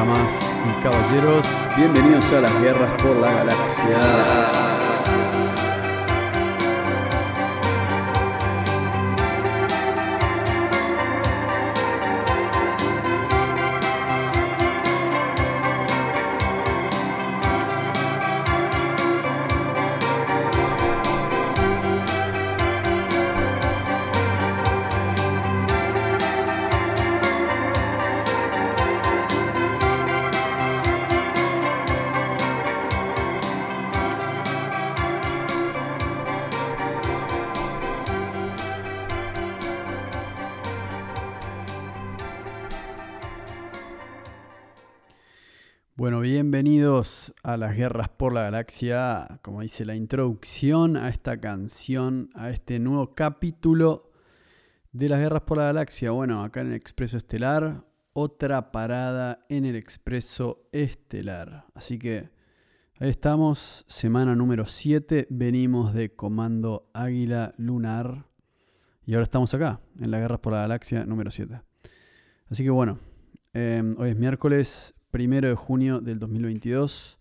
Damas y caballeros, bienvenidos a las guerras por la galaxia. Guerras por la galaxia, como dice la introducción a esta canción, a este nuevo capítulo de las guerras por la galaxia. Bueno, acá en el Expreso Estelar, otra parada en el Expreso Estelar. Así que ahí estamos, semana número 7, venimos de Comando Águila Lunar y ahora estamos acá, en las guerras por la galaxia número 7. Así que bueno, eh, hoy es miércoles primero de junio del 2022.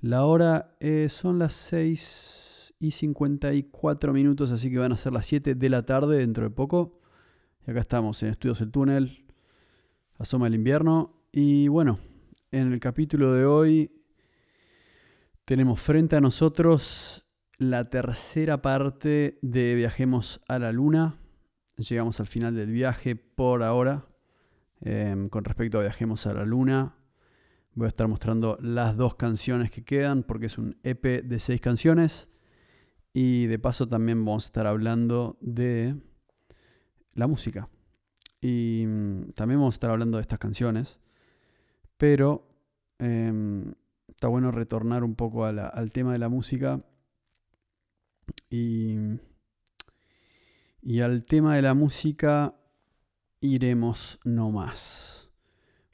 La hora eh, son las 6 y 54 minutos, así que van a ser las 7 de la tarde dentro de poco. Y acá estamos en Estudios del Túnel, asoma el invierno. Y bueno, en el capítulo de hoy tenemos frente a nosotros la tercera parte de Viajemos a la Luna. Llegamos al final del viaje por ahora. Em, con respecto a Viajemos a la Luna, Voy a estar mostrando las dos canciones que quedan porque es un EP de seis canciones. Y de paso también vamos a estar hablando de la música. Y mm, también vamos a estar hablando de estas canciones. Pero em, está bueno retornar un poco al tema de la música. Y, y al tema de la música iremos no más.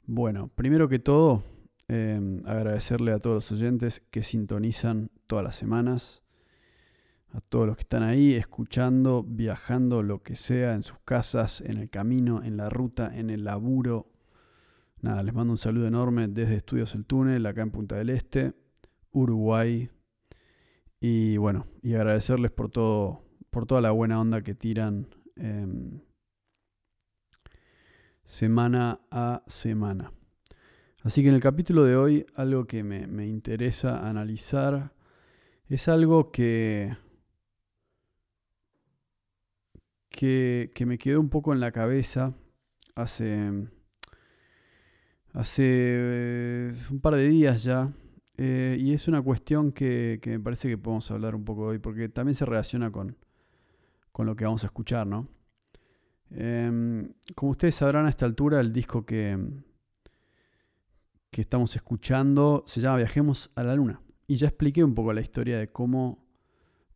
Bueno, primero que todo, Em, agradecerle a todos los oyentes que sintonizan todas las semanas, a todos los que están ahí escuchando, viajando, lo que sea, en sus casas, en el camino, en la ruta, en el laburo. Nada, les mando un saludo enorme desde Estudios El Túnel, acá en Punta del Este, Uruguay. Y bueno, y agradecerles por todo, por toda la buena onda que tiran em, semana a semana. Así que en el capítulo de hoy algo que me, interesa analizar es algo que, que, me quedó un poco en la cabeza hace, hace eh, un par de días ya. Eh, y es una cuestión que, me parece que podemos hablar un poco hoy, porque también se relaciona con, lo que vamos a escuchar, ¿no? Em, como ustedes sabrán a esta altura, el disco que, que estamos escuchando se llama Viajemos a la Luna. Y ya expliqué un poco la historia de cómo,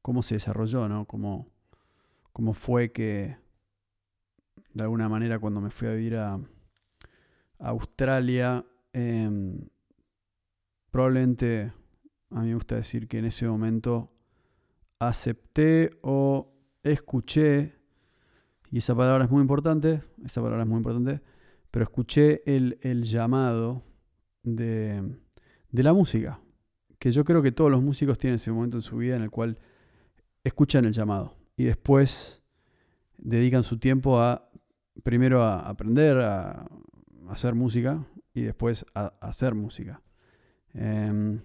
cómo se desarrolló, ¿no? Cómo, cómo fue que, de alguna manera, cuando me fui a vivir a, Australia, em, probablemente a mí me gusta decir que en ese momento acepté o escuché, y esa palabra es muy importante, esa palabra es muy importante, pero escuché el, el llamado de, la música. Que yo creo que todos los músicos tienen ese momento en su vida en el cual escuchan el llamado y después dedican su tiempo a primero a aprender a, hacer música y después a, hacer música. Em,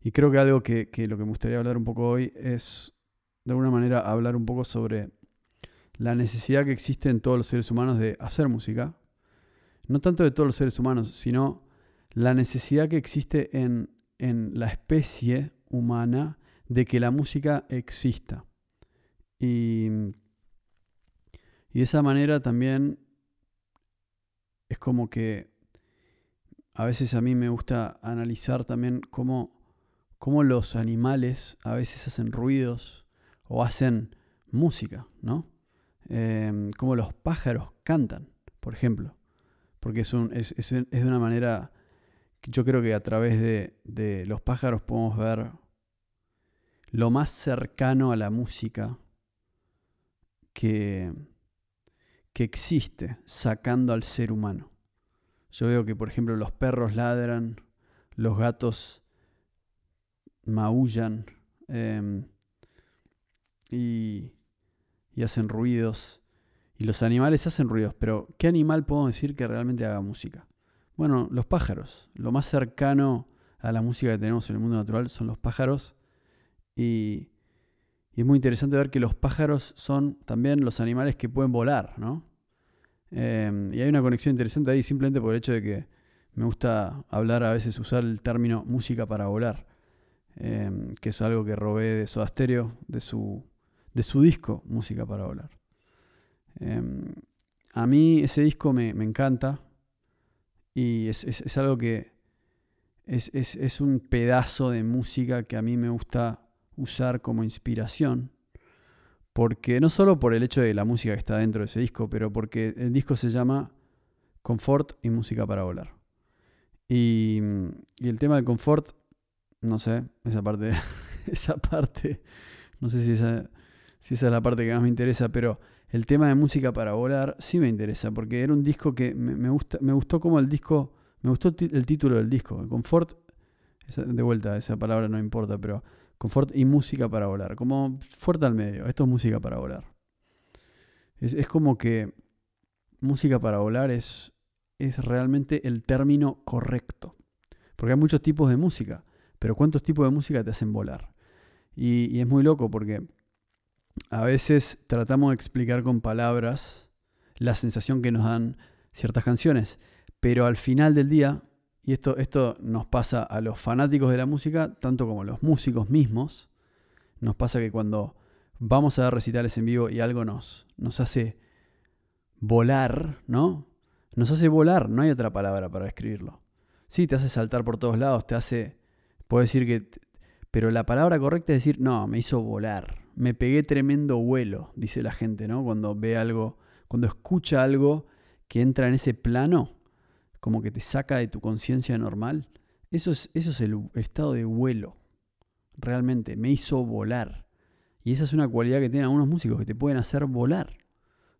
y creo que algo que, que, lo que me gustaría hablar un poco hoy es, de alguna manera, hablar un poco sobre la necesidad que existe en todos los seres humanos de hacer música. No tanto de todos los seres humanos, sino la necesidad que existe en, la especie humana de que la música exista. Y, de esa manera también es como que a veces a mí me gusta analizar también cómo, cómo los animales a veces hacen ruidos o hacen música, ¿no? Em, como los pájaros cantan, por ejemplo. Porque es, un, es, es de una manera yo creo que a través de, los pájaros podemos ver lo más cercano a la música que, que existe sacando al ser humano. Yo veo que, por ejemplo, los perros ladran, los gatos maullan em, y, y hacen ruidos. Y los animales hacen ruidos, pero ¿qué animal podemos decir que realmente haga música? Bueno, los pájaros. Lo más cercano a la música que tenemos en el mundo natural son los pájaros. Y, es muy interesante ver que los pájaros son también los animales que pueden volar, ¿no? Em, y hay una conexión interesante ahí simplemente por el hecho de que me gusta hablar a veces, usar el término música para volar, em, que es algo que robé de su, de su disco Música para volar. Em, a mí ese disco me, encanta y es, algo que es, es un pedazo de música que a mí me gusta usar como inspiración. Porque no solo por el hecho de la música que está dentro de ese disco, pero porque el disco se llama Confort y Música para Volar. Y, el tema del confort, no sé, esa parte, esa parte, no sé si esa, si esa es la parte que más me interesa, pero el tema de música para volar sí me interesa, porque era un disco que me, gusta, me gustó como el disco, me gustó el título del disco, confort, de vuelta, esa palabra no importa, pero confort y música para volar, como fuerte al medio, esto es música para volar. Es, como que música para volar es, es realmente el término correcto, porque hay muchos tipos de música, pero ¿cuántos tipos de música te hacen volar? Y, y es muy loco porque a veces tratamos de explicar con palabras la sensación que nos dan ciertas canciones, pero al final del día y esto, esto nos pasa a los fanáticos de la música, tanto como a los músicos mismos. Nos pasa que cuando vamos a dar recitales en vivo y algo nos, nos hace volar, ¿no? Nos hace volar, no hay otra palabra para describirlo. Sí, te hace saltar por todos lados, te hace... Puedo decir que... Pero la palabra correcta es decir, no, me hizo volar. Me pegué tremendo vuelo, dice la gente, ¿no? Cuando ve algo, cuando escucha algo que entra en ese plano, como que te saca de tu conciencia normal, eso es, eso es el estado de vuelo. Realmente, me hizo volar. Y esa es una cualidad que tienen algunos músicos, que te pueden hacer volar.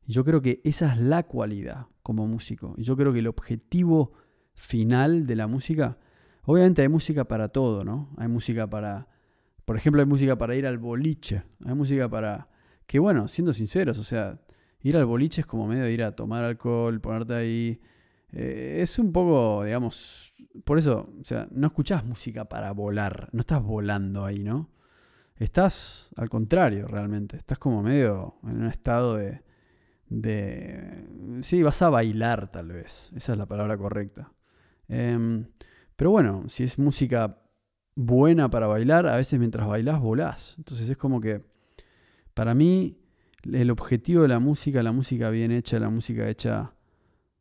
Yo creo que esa es la cualidad como músico. Y yo creo que el objetivo final de la música, obviamente hay música para todo, ¿no? Hay música para, por ejemplo, hay música para ir al boliche. Hay música para, que bueno, siendo sinceros, o sea, ir al boliche es como medio ir a tomar alcohol, ponerte ahí, eh, es un poco, digamos, por eso, o sea, no escuchás música para volar, no estás volando ahí, ¿no? Estás al contrario, realmente, estás como medio en un estado de, de... Sí, vas a bailar tal vez, esa es la palabra correcta. Em, pero bueno, si es música buena para bailar, a veces mientras bailás volás. Entonces es como que, para mí, el objetivo de la música, la música bien hecha, la música hecha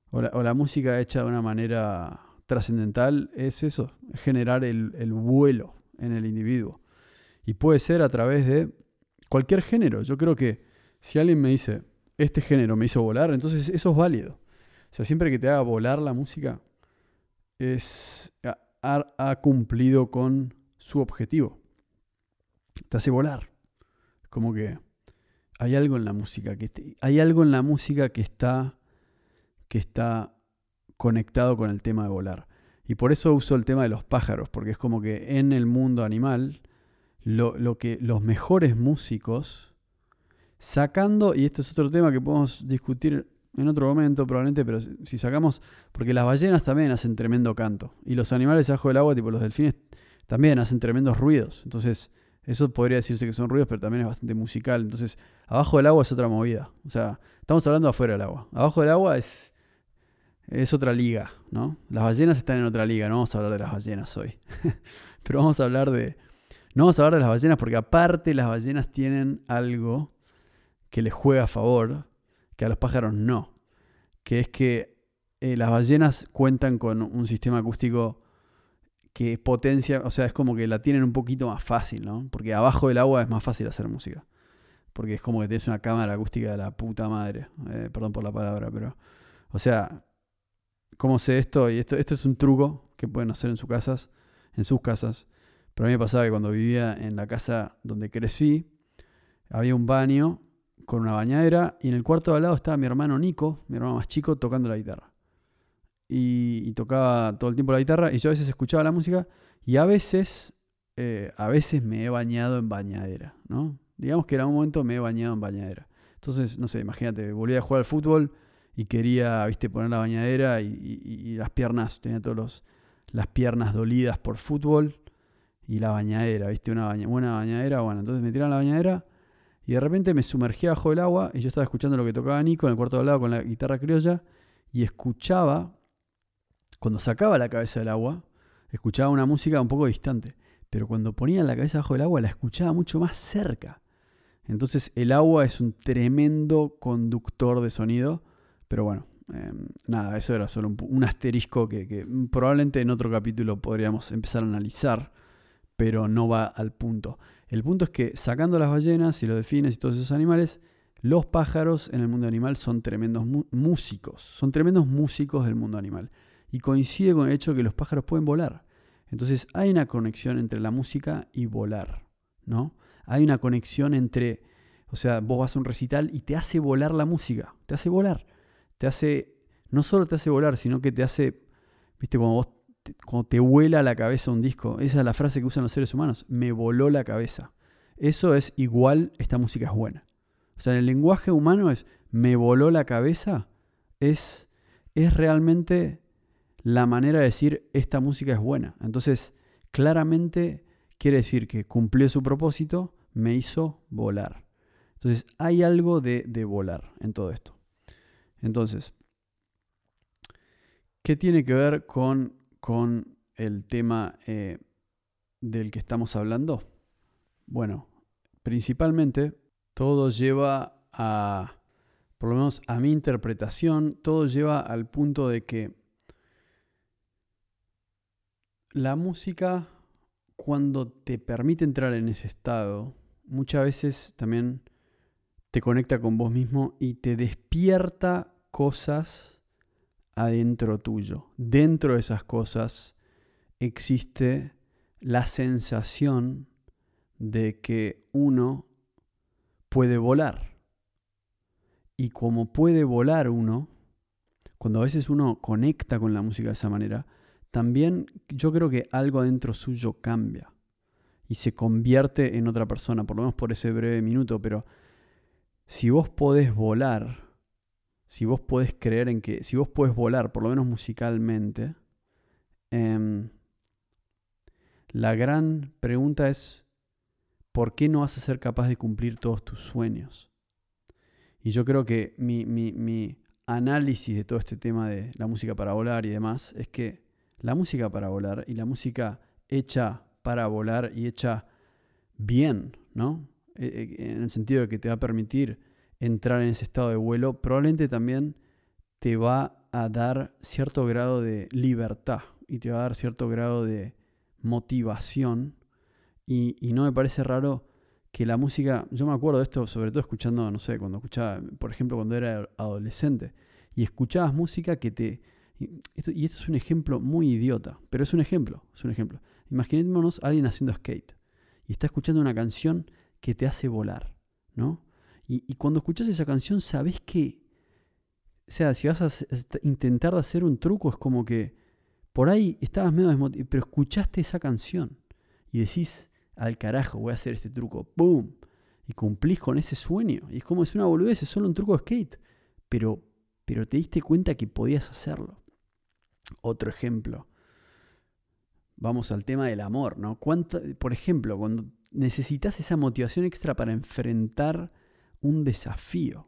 o la, música hecha de una manera trascendental es eso, generar el, vuelo en el individuo. Y puede ser a través de cualquier género. Yo creo que si alguien me dice, este género me hizo volar, entonces eso es válido. O sea, siempre que te haga volar la música, es, ha, cumplido con su objetivo. Te hace volar. Como que hay algo en la música que hay algo en la música que está que está conectado con el tema de volar. Y por eso uso el tema de los pájaros, porque es como que en el mundo animal, lo, que los mejores músicos, sacando, y este es otro tema que podemos discutir en otro momento probablemente, pero si sacamos, porque las ballenas también hacen tremendo canto, y los animales abajo del agua, tipo los delfines, también hacen tremendos ruidos. Entonces, eso podría decirse que son ruidos, pero también es bastante musical. Entonces, abajo del agua es otra movida. O sea, estamos hablando afuera del agua. Abajo del agua es es otra liga, ¿no? Las ballenas están en otra liga, no vamos a hablar de las ballenas hoy. Pero vamos a hablar de. No vamos a hablar de las ballenas porque aparte las ballenas tienen algo que les juega a favor, que a los pájaros no. Que es que eh, las ballenas cuentan con un sistema acústico que potencia, o sea, es como que la tienen un poquito más fácil, ¿no? Porque abajo del agua es más fácil hacer música. Porque es como que tienes una cámara acústica de la puta madre. Eh, perdón por la palabra, pero. O sea, cómo sé esto, y esto, esto es un truco que pueden hacer en sus casas, en sus casas. Pero a mí me pasaba que cuando vivía en la casa donde crecí, había un baño con una bañadera y en el cuarto de al lado estaba mi hermano Nico, mi hermano más chico, tocando la guitarra. y, tocaba todo el tiempo la guitarra y yo a veces escuchaba la música y a veces, eh, a veces me he bañado en bañadera, ¿no? Digamos que en algún momento me he bañado en bañadera. Entonces, no sé, imagínate, volví a jugar al fútbol y quería, viste, poner la bañadera y, las piernas, tenía todas las piernas dolidas por fútbol y la bañadera, viste, una buena bañadera, bueno, entonces me tiraron la bañadera y de repente me sumergí bajo el agua y yo estaba escuchando lo que tocaba Nico en el cuarto de al lado con la guitarra criolla y escuchaba, cuando sacaba la cabeza del agua, escuchaba una música un poco distante, pero cuando ponía la cabeza bajo el agua la escuchaba mucho más cerca. Entonces el agua es un tremendo conductor de sonido, pero bueno, em, nada, eso era solo un, asterisco que, probablemente en otro capítulo podríamos empezar a analizar, pero no va al punto. El punto es que sacando las ballenas y los delfines y todos esos animales, los pájaros en el mundo animal son tremendos músicos, son tremendos músicos del mundo animal. Y coincide con el hecho de que los pájaros pueden volar. Entonces hay una conexión entre la música y volar, ¿no? Hay una conexión entre, o sea, vos vas a un recital y te hace volar la música, te hace volar. Te hace, no solo te hace volar, sino que te hace, viste, cuando vos cuando te vuela la cabeza un disco. Esa es la frase que usan los seres humanos. Me voló la cabeza. Eso es igual, esta música es buena. O sea, en el lenguaje humano es me voló la cabeza. Es, es realmente la manera de decir esta música es buena. Entonces, claramente quiere decir que cumplió su propósito, me hizo volar. Entonces, hay algo de, de volar en todo esto. Entonces, ¿qué tiene que ver con con el tema eh, del que estamos hablando? Bueno, principalmente todo lleva a, por lo menos a mi interpretación, todo lleva al punto de que la música, cuando te permite entrar en ese estado, muchas veces también te conecta con vos mismo y te despierta cosas adentro tuyo. Dentro de esas cosas existe la sensación de que uno puede volar. Y como puede volar uno, cuando a veces uno conecta con la música de esa manera, también yo creo que algo adentro suyo cambia y se convierte en otra persona, por lo menos por ese breve minuto, pero si vos podés volar, si vos podés creer en que, si vos podés volar, por lo menos musicalmente, em, la gran pregunta es, ¿por qué no vas a ser capaz de cumplir todos tus sueños? Y yo creo que mi, mi análisis de todo este tema de la música para volar y demás es que la música para volar y la música hecha para volar y hecha bien, ¿no? E, e, en el sentido de que te va a permitir entrar en ese estado de vuelo, probablemente también te va a dar cierto grado de libertad y te va a dar cierto grado de motivación. Y, no me parece raro que la música, yo me acuerdo de esto sobre todo escuchando, no sé, cuando escuchaba, por ejemplo, cuando era adolescente, y escuchabas música que te... Y esto, y esto es un ejemplo muy idiota, pero es un ejemplo, es un ejemplo. Imaginémonos a alguien haciendo skate y está escuchando una canción que te hace volar, ¿no? Y, cuando escuchas esa canción, sabes que, o sea, si vas a intentar hacer un truco, es como que por ahí estabas medio desmotivado, pero escuchaste esa canción y decís, al carajo, voy a hacer este truco, ¡boom! Y cumplís con ese sueño. Y es como es una boludez, es solo un truco de skate, pero, pero te diste cuenta que podías hacerlo. Otro ejemplo. Vamos al tema del amor, ¿no? por ejemplo, cuando necesitas esa motivación extra para enfrentar un desafío.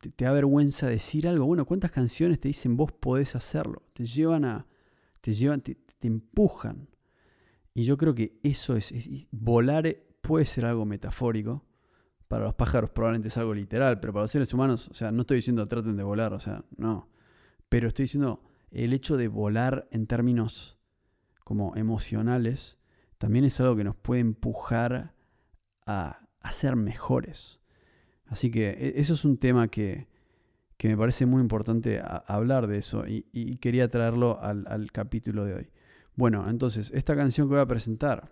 te, da vergüenza decir algo, bueno, ¿cuántas canciones te dicen vos podés hacerlo? Te llevan a, te llevan, te, empujan. Y yo creo que eso es, volar puede ser algo metafórico. Para los pájaros probablemente es algo literal, pero para los seres humanos, o sea, no estoy diciendo traten de volar, o sea, no. Pero estoy diciendo el hecho de volar en términos como emocionales también es algo que nos puede empujar a, a ser mejores. Así que e, eso es un tema que, me parece muy importante hablar de eso y, quería traerlo al, capítulo de hoy. Bueno, entonces, esta canción que voy a presentar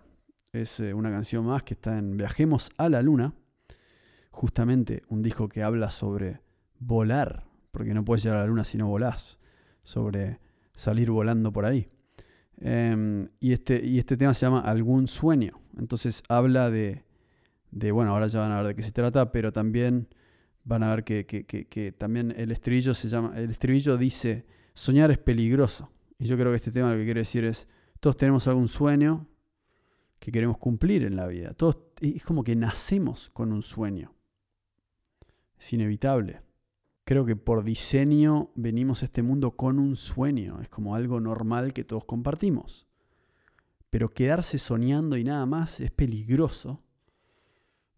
es eh, una canción más que está en Viajemos a la Luna, justamente un disco que habla sobre volar, porque no puedes llegar a la Luna si no volás. sobre salir volando por ahí. Em, y, este, y este tema se llama Algún sueño. Entonces habla de, de, bueno, ahora ya van a ver de qué se trata, pero también van a ver que, que, también el estribillo se llama, el estribillo dice, soñar es peligroso. Y yo creo que este tema lo que quiere decir es, todos tenemos algún sueño que queremos cumplir en la vida. Todos, es como que nacemos con un sueño. Es inevitable. Creo que por diseño venimos a este mundo con un sueño. Es como algo normal que todos compartimos. Pero quedarse soñando y nada más es peligroso.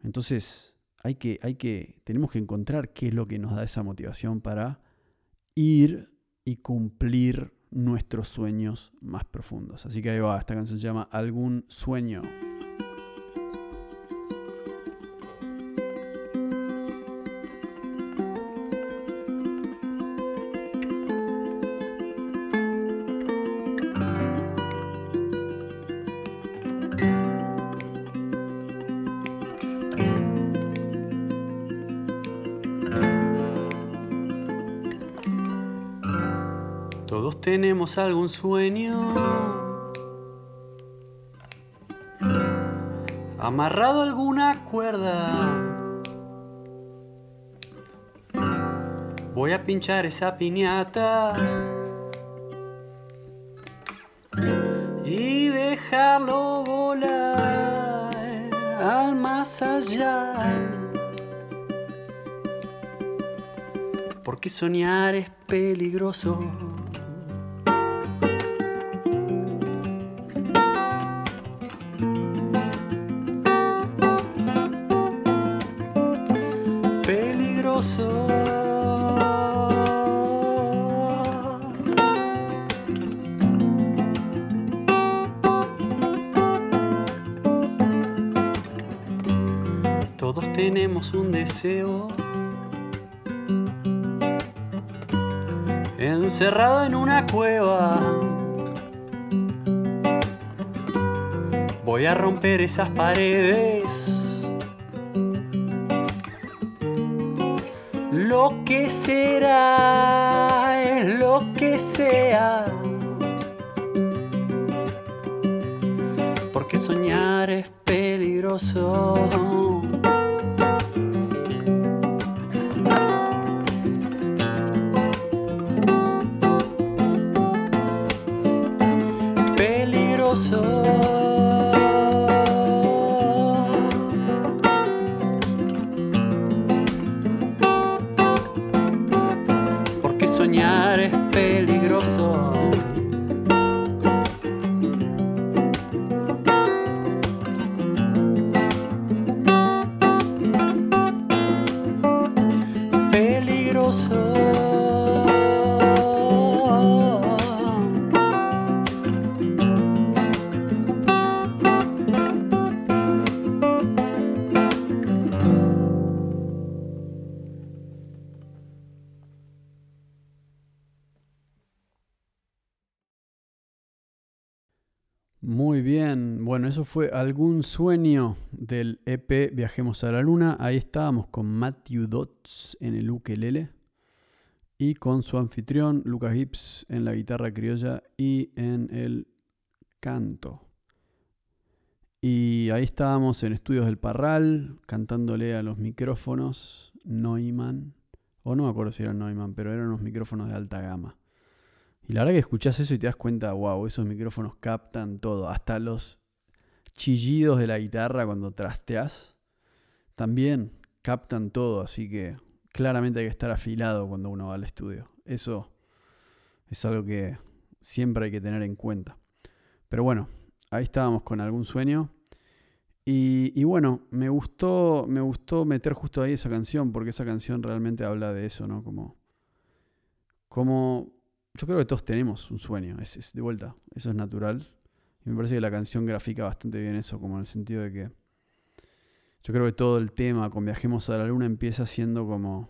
Entonces, hay que, hay que, tenemos que encontrar qué es lo que nos da esa motivación para ir y cumplir nuestros sueños más profundos. Así que ahí va, esta canción se llama Algún sueño. Tenemos algún sueño amarrado alguna cuerda. Voy a pinchar esa piñata y dejarlo volar al más allá. Porque soñar es peligroso. Tenemos un deseo encerrado en una cueva. Voy a romper esas paredes. Lo que será es lo que sea. Porque soñar es peligroso. Muy bien, bueno, eso fue algún sueño del EP Viajemos a la Luna. Ahí estábamos con Matthew Dodds en el ukelele y con su anfitrión Lucas Gibbs en la guitarra criolla y en el canto. Y ahí estábamos en Estudios del Parral, cantándole a los micrófonos Neumann, o no me acuerdo si eran Neumann, pero eran unos micrófonos de alta gama. Y la verdad que escuchás eso y te das cuenta, wow, esos micrófonos captan todo, hasta los chillidos de la guitarra cuando trasteas, también captan todo, así que claramente hay que estar afilado cuando uno va al estudio. Eso es algo que siempre hay que tener en cuenta. Pero bueno, ahí estábamos con algún sueño. Y, bueno, me gustó, me gustó meter justo ahí esa canción, porque esa canción realmente habla de eso, ¿no? Como, como yo creo que todos tenemos un sueño, es, de vuelta, eso es natural. Y me parece que la canción grafica bastante bien eso, como en el sentido de que yo creo que todo el tema con Viajemos a la Luna empieza siendo como...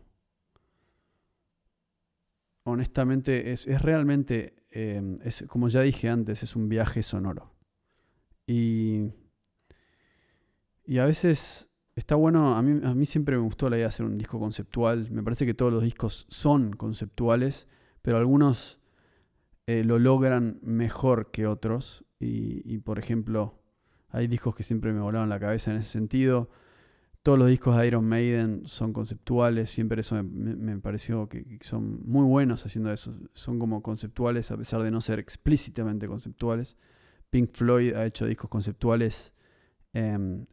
Honestamente, es, realmente, em, es, como ya dije antes, es un viaje sonoro. Y, y a veces está bueno, a mí, a mí siempre me gustó la idea de hacer un disco conceptual. Me parece que todos los discos son conceptuales pero algunos eh, lo logran mejor que otros. Y, por ejemplo, hay discos que siempre me volaron la cabeza en ese sentido. Todos los discos de Iron Maiden son conceptuales, siempre eso me, pareció que, son muy buenos haciendo eso. Son como conceptuales a pesar de no ser explícitamente conceptuales. Pink Floyd ha hecho discos conceptuales em,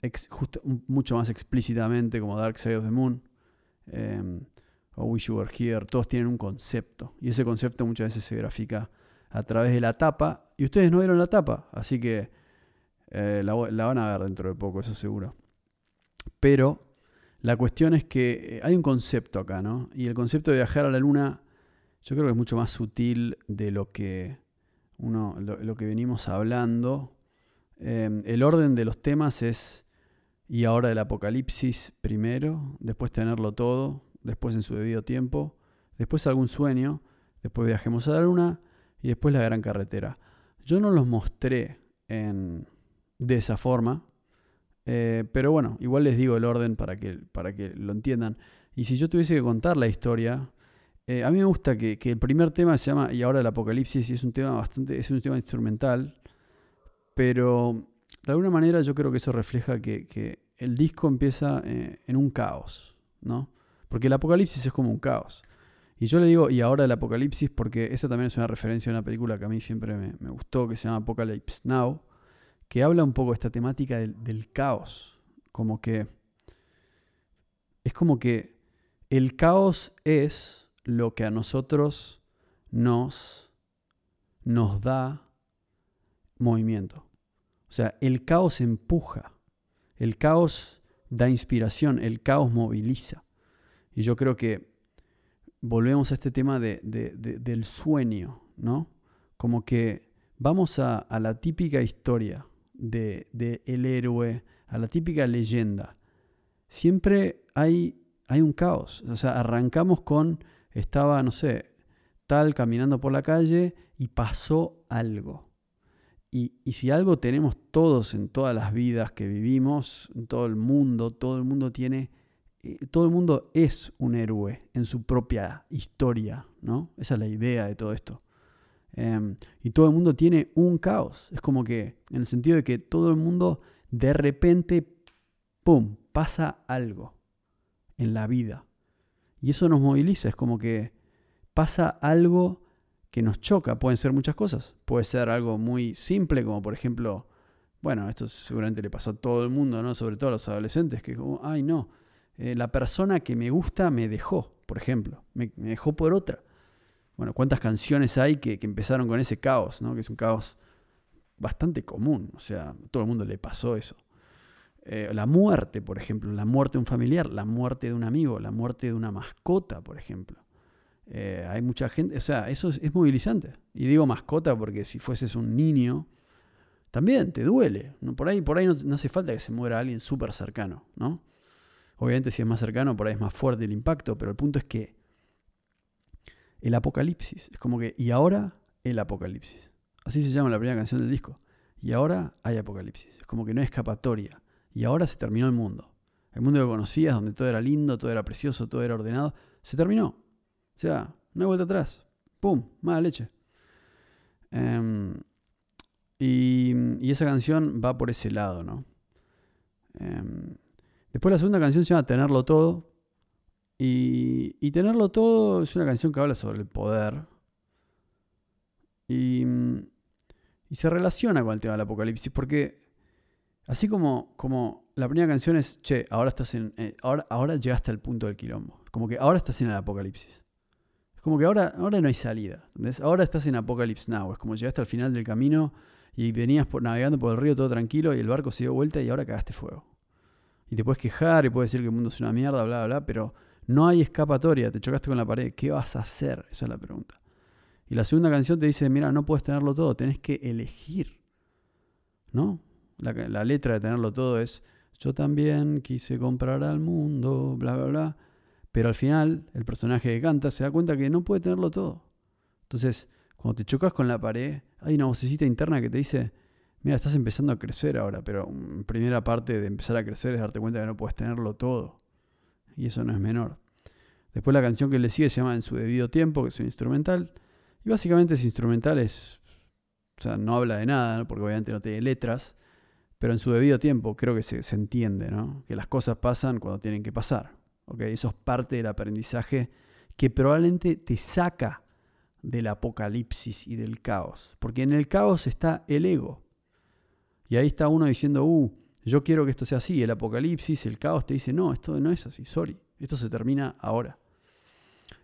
mucho más explícitamente, como Dark Side of the Moon em, o Wish You Were Here. Todos tienen un concepto y ese concepto muchas veces se grafica a través de la tapa. Y ustedes no vieron la tapa, así que eh, la, van a ver dentro de poco, eso seguro. Pero la cuestión es que eh, hay un concepto acá, ¿no? Y el concepto de viajar a la luna, yo creo que es mucho más sutil de lo que uno, lo, que venimos hablando. Em, el orden de los temas es y ahora el apocalipsis primero, después tenerlo todo, después en su debido tiempo, después algún sueño, después viajemos a la luna y después la gran carretera. Yo no los mostré en, de esa forma, eh, pero bueno, igual les digo el orden para que, para que lo entiendan. Y si yo tuviese que contar la historia, eh, a mí me gusta que, el primer tema se llama Y ahora el apocalipsis y es un tema bastante, es un tema instrumental, pero de alguna manera yo creo que eso refleja que, el disco empieza eh, en un caos, ¿no? Porque el apocalipsis es como un caos. Y yo le digo, y ahora el apocalipsis, porque esa también es una referencia a una película que a mí siempre me, gustó, que se llama Apocalypse Now, que habla un poco de esta temática del, caos. Como que. Es como que el caos es lo que a nosotros nos, nos da movimiento. O sea, el caos empuja, el caos da inspiración, el caos moviliza. Y yo creo que volvemos a este tema de, del sueño, ¿no? Como que vamos a, la típica historia del de, el héroe, a la típica leyenda. Siempre hay, hay un caos. O sea, arrancamos con, estaba, no sé, tal caminando por la calle y pasó algo. Y, y, si algo tenemos todos en todas las vidas que vivimos, en todo el mundo, todo el mundo tiene eh, todo el mundo es un héroe en su propia historia, ¿no? Esa es la idea de todo esto. Em, y todo el mundo tiene un caos. Es como que, en el sentido de que todo el mundo de repente, ¡pum!, pasa algo en la vida. Y eso nos moviliza. Es como que pasa algo que nos choca. Pueden ser muchas cosas. Puede ser algo muy simple, como por ejemplo, bueno, esto seguramente le pasó a todo el mundo, ¿no? Sobre todo a los adolescentes, que como, ay, no eh, la persona que me gusta me dejó, por ejemplo, me, dejó por otra. Bueno, ¿cuántas canciones hay que, empezaron con ese caos, ¿no? que es un caos bastante común, o sea, a todo el mundo le pasó eso. Eh, la muerte, por ejemplo, la muerte de un familiar, la muerte de un amigo, la muerte de una mascota, por ejemplo. Eh, hay mucha gente, o sea, eso es, movilizante. Y digo mascota porque si fueses un niño, también te duele. Por ahí, por ahí no, no hace falta que se muera alguien súper cercano, ¿no? Obviamente si es más cercano, por ahí es más fuerte el impacto, pero el punto es que el apocalipsis, es como que, y ahora el apocalipsis. Así se llama la primera canción del disco. Y ahora hay apocalipsis. Es como que no hay escapatoria. Y ahora se terminó el mundo. El mundo que conocías, donde todo era lindo, todo era precioso, todo era ordenado, se terminó. O sea, no hay vuelta atrás. ¡Pum! Mala leche. Em, y, esa canción va por ese lado, ¿no? Em, Después la segunda canción se llama Tenerlo Todo. Y, Tenerlo Todo es una canción que habla sobre el poder. Y, se relaciona con el tema del apocalipsis. Porque así como, como la primera canción es, che, ahora estás en. Eh, ahora, ahora llegaste al punto del quilombo. Como que ahora estás en el apocalipsis. Es como que ahora, ahora no hay salida. Ahora estás en Apocalypse Now. Es como llegaste al final del camino y venías navegando por el río todo tranquilo y el barco se dio vuelta y ahora cagaste fuego y te puedes quejar y puedes decir que el mundo es una mierda, bla, bla, bla, pero no hay escapatoria, te chocaste con la pared, ¿qué vas a hacer? Esa es la pregunta. Y la segunda canción te dice, mira, no puedes tenerlo todo, tenés que elegir. ¿No? La, letra de tenerlo todo es, yo también quise comprar al mundo, bla, bla, bla. Pero al final, el personaje que canta se da cuenta que no puede tenerlo todo. Entonces, cuando te chocas con la pared, hay una vocecita interna que te dice, mira, estás empezando a crecer ahora, pero primera parte de empezar a crecer es darte cuenta que no puedes tenerlo todo. Y eso no es menor. Después la canción que le sigue se llama En su debido tiempo, que es un instrumental. Y básicamente ese instrumental es, o sea, no habla de nada, porque obviamente no tiene letras, pero en su debido tiempo creo que se, entiende, ¿no? Que las cosas pasan cuando tienen que pasar. ¿okay? Eso es parte del aprendizaje que probablemente te saca del apocalipsis y del caos. Porque en el caos está el ego. Y ahí está uno diciendo, uh, yo quiero que esto sea así. El apocalipsis, el caos te dice, no, esto no es así, sorry. Esto se termina ahora.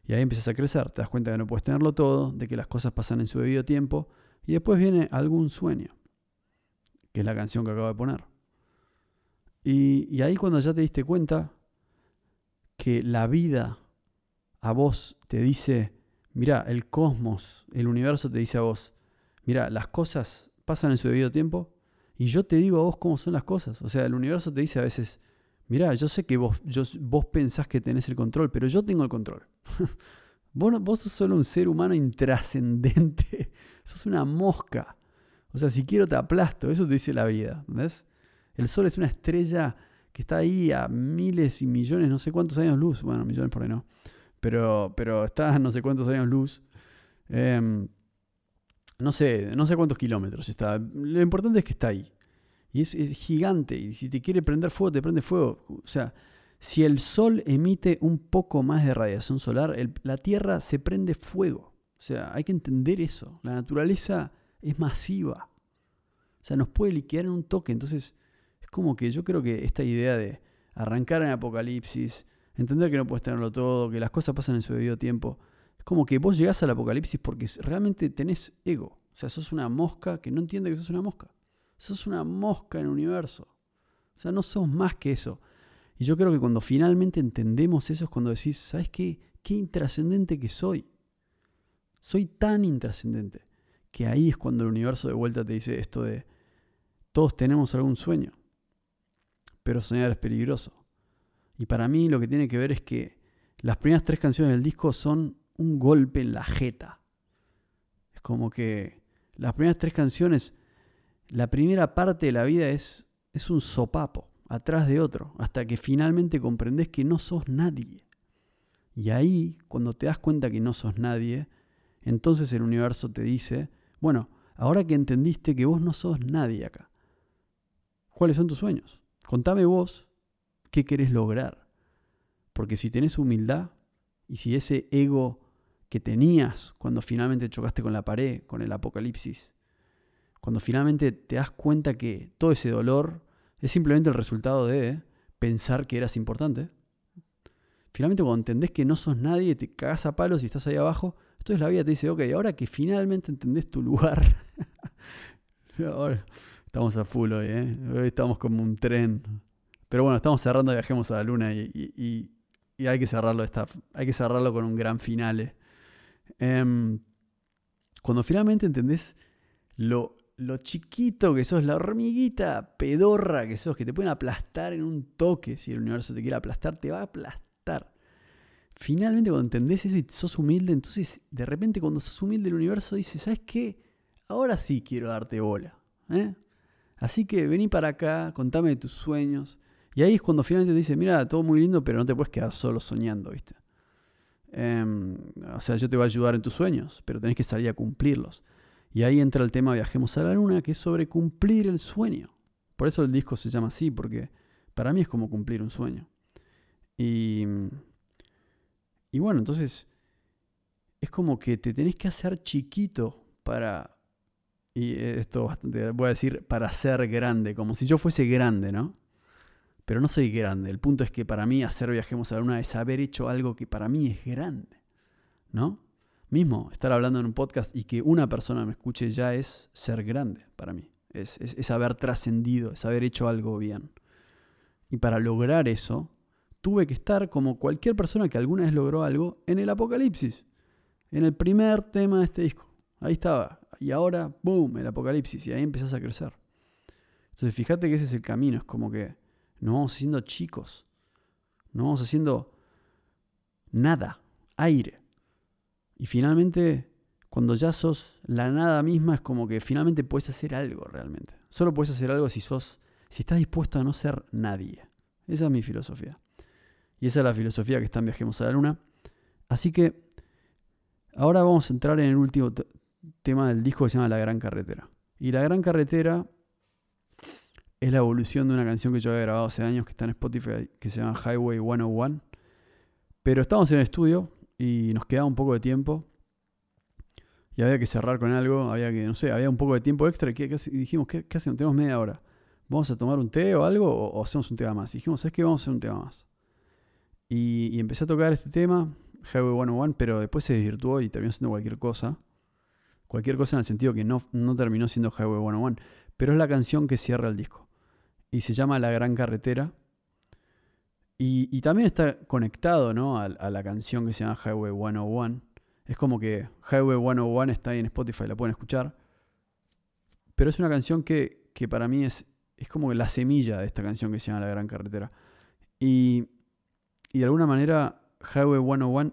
Y ahí empiezas a crecer, te das cuenta que no puedes tenerlo todo, de que las cosas pasan en su debido tiempo. Y después viene algún sueño, que es la canción que acabo de poner. Y, y ahí cuando ya te diste cuenta que la vida a vos te dice, mira, el cosmos, el universo te dice a vos, mira, las cosas pasan en su debido tiempo y yo te digo a vos cómo son las cosas. O sea, el universo te dice a veces, mira, yo sé que vos, vos pensás que tenés el control, pero yo tengo el control. vos, vos sos solo un ser humano intrascendente, sos una mosca. O sea, si quiero te aplasto, eso te dice la vida. ¿Ves? El sol es una estrella que está ahí a miles y millones, no sé cuántos años luz. Bueno, millones por ahí no pero, pero está a no sé cuántos años luz. Em, no sé, no sé cuántos kilómetros está. Lo importante es que está ahí. Y es, gigante. Y si te quiere prender fuego, te prende fuego. O sea, si el sol emite un poco más de radiación solar, la Tierra se prende fuego. O sea, hay que entender eso. La naturaleza es masiva. O sea, nos puede liquidar en un toque. Entonces, es como que yo creo que esta idea de arrancar en Apocalipsis, entender que no puedes tenerlo todo, que las cosas pasan en su debido tiempo. Como que vos llegás al apocalipsis porque realmente tenés ego. O sea, sos una mosca que no entiende que sos una mosca. Sos una mosca en el universo. O sea, no sos más que eso. Y yo creo que cuando finalmente entendemos eso es cuando decís, ¿sabes qué? Qué intrascendente que soy. Soy tan intrascendente que ahí es cuando el universo de vuelta te dice esto de, todos tenemos algún sueño, pero soñar es peligroso. Y para mí lo que tiene que ver es que las primeras tres canciones del disco son un golpe en la jeta. Es como que las primeras tres canciones, la primera parte de la vida es, es un sopapo, atrás de otro, hasta que finalmente comprendes que no sos nadie. Y ahí, cuando te das cuenta que no sos nadie, entonces el universo te dice, bueno, ahora que entendiste que vos no sos nadie acá, ¿cuáles son tus sueños? Contame vos qué querés lograr. Porque si tenés humildad y si ese ego que tenías cuando finalmente chocaste con la pared, con el apocalipsis, cuando finalmente te das cuenta que todo ese dolor es simplemente el resultado de pensar que eras importante, finalmente cuando entendés que no sos nadie, te cagas a palos y estás ahí abajo, entonces la vida te dice, ok, ahora que finalmente entendés tu lugar, estamos a full hoy, ¿eh? estamos como un tren pero bueno, estamos cerrando Viajemos a la Luna y, hay, que cerrarlo hay que cerrarlo con un gran finale. Em, cuando finalmente entendés lo, lo chiquito que sos, la hormiguita pedorra que sos, que te pueden aplastar en un toque, si el universo te quiere aplastar, te va a aplastar. Finalmente cuando entendés eso y sos humilde, entonces de repente cuando sos humilde el universo dice, ¿sabes qué? Ahora sí quiero darte bola. ¿eh? Así que vení para acá, contame de tus sueños, y ahí es cuando finalmente te dice, mira, todo muy lindo, pero no te puedes quedar solo soñando, ¿viste? Em, o sea, yo te voy a ayudar en tus sueños, pero tenés que salir a cumplirlos. Y ahí entra el tema Viajemos a la Luna, que es sobre cumplir el sueño. Por eso el disco se llama así, porque para mí es como cumplir un sueño. Y, y bueno, entonces es como que te tenés que hacer chiquito para, y esto bastante, voy a decir, para ser grande, como si yo fuese grande, ¿no? Pero no soy grande. El punto es que para mí hacer Viajemos a la Luna es haber hecho algo que para mí es grande. ¿No? Mismo, estar hablando en un podcast y que una persona me escuche ya es ser grande para mí. Es, es, haber trascendido, es haber hecho algo bien. Y para lograr eso, tuve que estar como cualquier persona que alguna vez logró algo en el apocalipsis. En el primer tema de este disco. Ahí estaba. Y ahora, boom, el apocalipsis. Y ahí empezás a crecer. Entonces fíjate que ese es el camino. Es como que no vamos haciendo chicos. No vamos haciendo nada, aire. Y finalmente, cuando ya sos la nada misma, es como que finalmente puedes hacer algo realmente. Solo puedes hacer algo si sos, si estás dispuesto a no ser nadie. Esa es mi filosofía. Y esa es la filosofía que está en Viajemos a la Luna. Así que Ahora vamos a entrar en el último tema del disco que se llama La Gran Carretera. Y La Gran Carretera es la evolución de una canción que yo había grabado hace años que está en Spotify que se llama Highway 101. Pero estábamos en el estudio y nos quedaba un poco de tiempo. Y había que cerrar con algo, había que, no sé, había un poco de tiempo extra y, dijimos, ¿qué, ¿qué, hacemos? Tenemos media hora. ¿Vamos a tomar un té o algo o, hacemos un tema más? Y dijimos, ¿sabes qué? Vamos a hacer un tema más. Y, y empecé a tocar este tema, Highway 101, pero después se desvirtuó y terminó siendo cualquier cosa. Cualquier cosa en el sentido que no, no terminó siendo Highway 101, pero es la canción que cierra el disco. Y se llama La Gran Carretera. Y, también está conectado ¿no? a, la canción que se llama Highway 101. Es como que Highway 101 está ahí en Spotify, la pueden escuchar. Pero es una canción que, que para mí es, es como la semilla de esta canción que se llama La Gran Carretera. Y, y de alguna manera Highway 101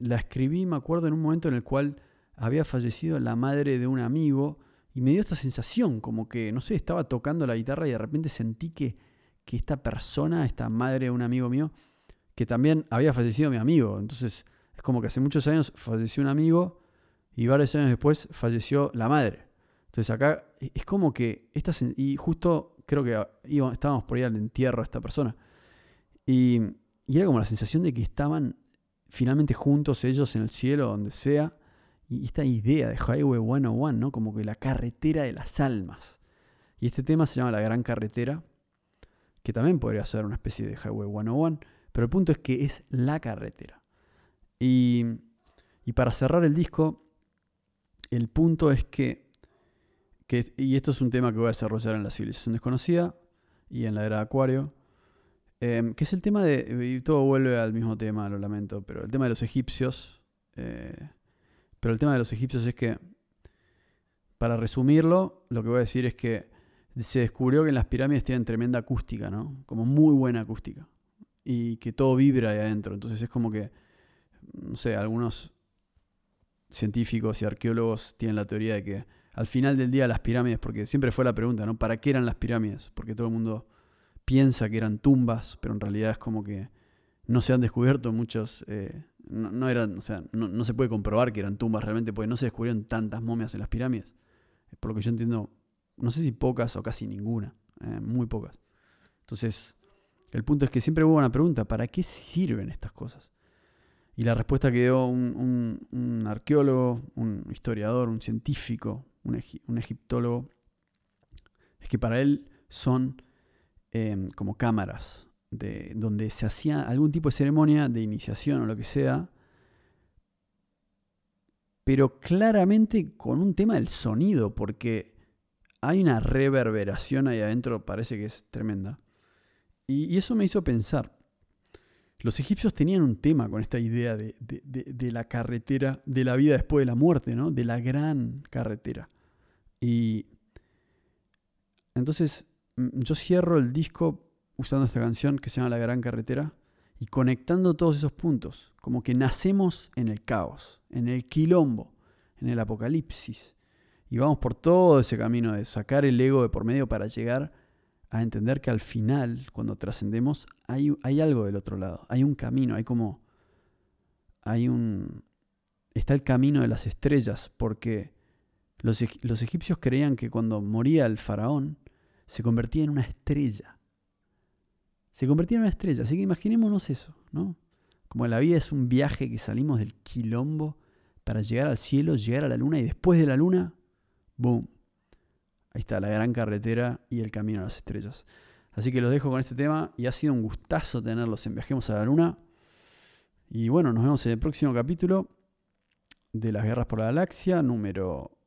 la escribí, me acuerdo, en un momento en el cual había fallecido la madre de un amigo y me dio esta sensación, como que, no sé, estaba tocando la guitarra y de repente sentí que, que esta persona, esta madre de un amigo mío, que también había fallecido mi amigo, entonces es como que hace muchos años falleció un amigo y varios años después falleció la madre. Entonces acá es como que, esta, y justo creo que estábamos por ir al entierro de esta persona. Y, y era como la sensación de que estaban finalmente juntos ellos en el cielo, donde sea, y esta idea de Highway 101, ¿no? Como que la carretera de las almas. Y este tema se llama La Gran Carretera, que también podría ser una especie de Highway 101, pero el punto es que es la carretera. Y, y para cerrar el disco, el punto es que, que, y esto es un tema que voy a desarrollar en la civilización desconocida y en la era de Acuario, em, que es el tema de, y todo vuelve al mismo tema, lo lamento, pero el tema de los egipcios. Eh, pero el tema de los egipcios es que, para resumirlo, lo que voy a decir es que se descubrió que en las pirámides tienen tremenda acústica, ¿no? Como muy buena acústica. Y que todo vibra ahí adentro. Entonces es como que, no sé, algunos científicos y arqueólogos tienen la teoría de que al final del día las pirámides, porque siempre fue la pregunta, ¿no? ¿Para qué eran las pirámides? Porque todo el mundo piensa que eran tumbas, pero en realidad es como que no se han descubierto muchos eh, no, eran, o sea, no, se puede comprobar que eran tumbas realmente, porque no se descubrieron tantas momias en las pirámides. Por lo que yo entiendo, no sé si pocas o casi ninguna, eh, muy pocas. Entonces, el punto es que siempre hubo una pregunta, ¿para qué sirven estas cosas? Y la respuesta que dio un, arqueólogo, un historiador, un científico, un, egiptólogo, es que para él son como cámaras de, donde se hacía algún tipo de ceremonia de iniciación o lo que sea, pero claramente con un tema del sonido, porque hay una reverberación ahí adentro, parece que es tremenda. Y, eso me hizo pensar. Los egipcios tenían un tema con esta idea de, de, la carretera, de la vida después de la muerte, ¿no? De la gran carretera. Y entonces mm, yo cierro el disco usando esta canción que se llama La Gran Carretera y conectando todos esos puntos, como que nacemos en el caos, en el quilombo, en el apocalipsis, y vamos por todo ese camino de sacar el ego de por medio para llegar a entender que al final, cuando trascendemos, hay, hay algo del otro lado, hay un camino, hay como, hay un, está el camino de las estrellas, porque los, los egipcios creían que cuando moría el faraón, se convertía en una estrella se convertía en una estrella. Así que imaginémonos eso, ¿no? Como la vida es un viaje que salimos del quilombo para llegar al cielo, llegar a la luna y después de la luna, ¡boom! Ahí está la gran carretera y el camino a las estrellas. Así que los dejo con este tema y ha sido un gustazo tenerlos en Viajemos a la Luna. Y bueno, nos vemos en el próximo capítulo de las guerras por la galaxia, número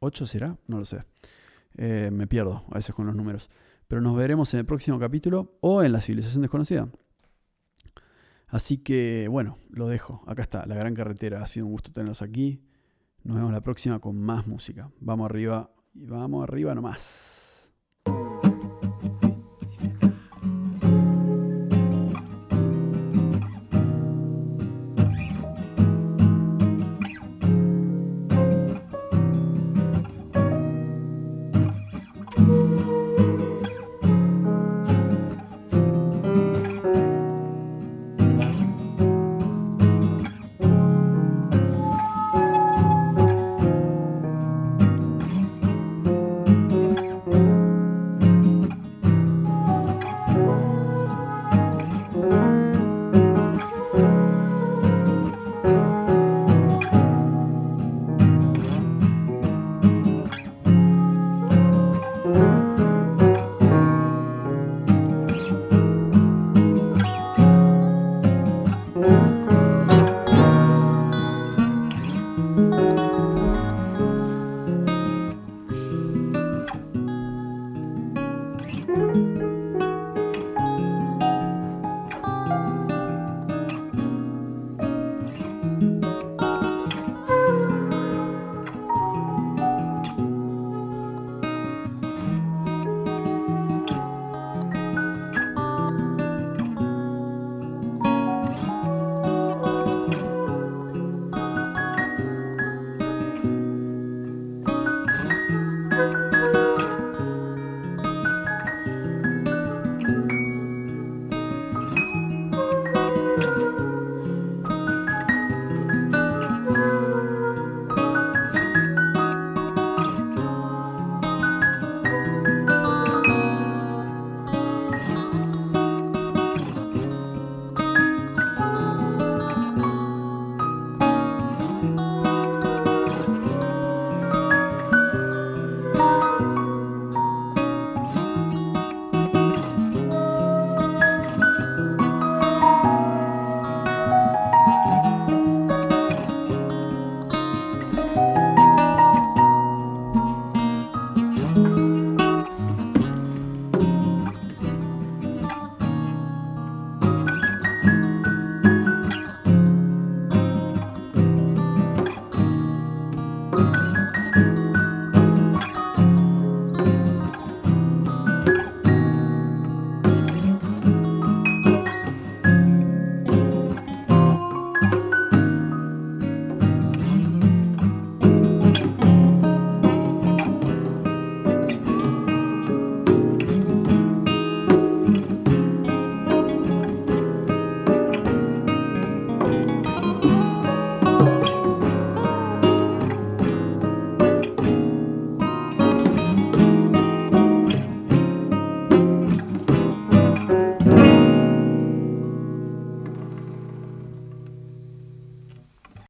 8 será, no lo sé. Eh, me pierdo a veces con los números. Pero nos veremos en el próximo capítulo o en la civilización desconocida. Así que bueno, lo dejo. Acá está, la gran carretera. Ha sido un gusto tenerlos aquí. Nos vemos la próxima con más música. Vamos arriba y vamos arriba nomás.